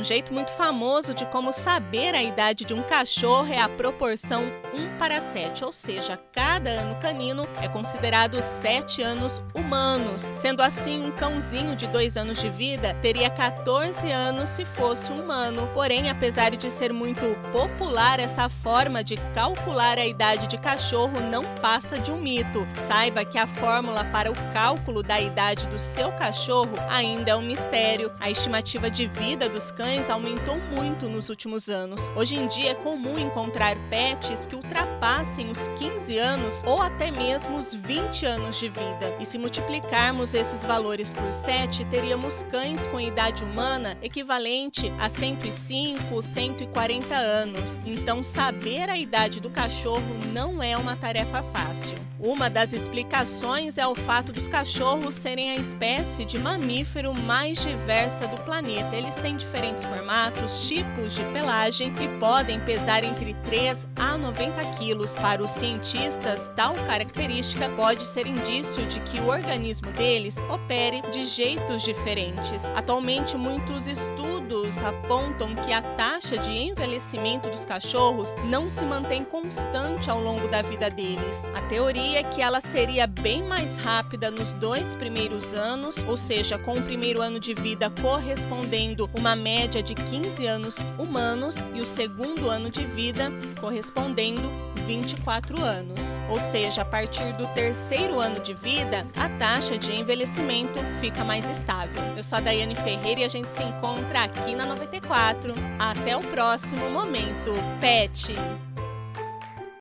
Um jeito muito famoso de como saber a idade de um cachorro é a proporção 1 para 7, ou seja, cada ano canino é considerado 7 anos humanos. Sendo assim, um cãozinho de 2 anos de vida teria 14 anos se fosse humano. Porém, apesar de ser muito popular, essa forma de calcular a idade de cachorro não passa de um mito. Saiba que a fórmula para o cálculo da idade do seu cachorro ainda é um mistério. A estimativa de vida dos cães aumentou muito nos últimos anos. Hoje em dia é comum encontrar pets que ultrapassem os 15 anos ou até mesmo os 20 anos de vida. E se multiplicarmos esses valores por 7, teríamos cães com idade humana equivalente a 105, 140 anos. Então, saber a idade do cachorro não é uma tarefa fácil. Uma das explicações é o fato dos cachorros serem a espécie de mamífero mais diversa do planeta. Eles têm diferentes formatos, tipos de pelagem e podem pesar entre 3 a 90 quilos. Para os cientistas, tal característica pode ser indício de que o organismo deles opere de jeitos diferentes. Atualmente, muitos estudos apontam que a taxa de envelhecimento dos cachorros não se mantém constante ao longo da vida deles. A teoria é que ela seria bem mais rápida nos dois primeiros anos, ou seja, com o primeiro ano de vida correspondendo uma média de 15 anos humanos e o segundo ano de vida correspondendo 24 anos. Ou seja, a partir do terceiro ano de vida, a taxa de envelhecimento fica mais estável. Eu sou a Daiane Ferreira e a gente se encontra aqui na 94. Até o próximo momento. Pet!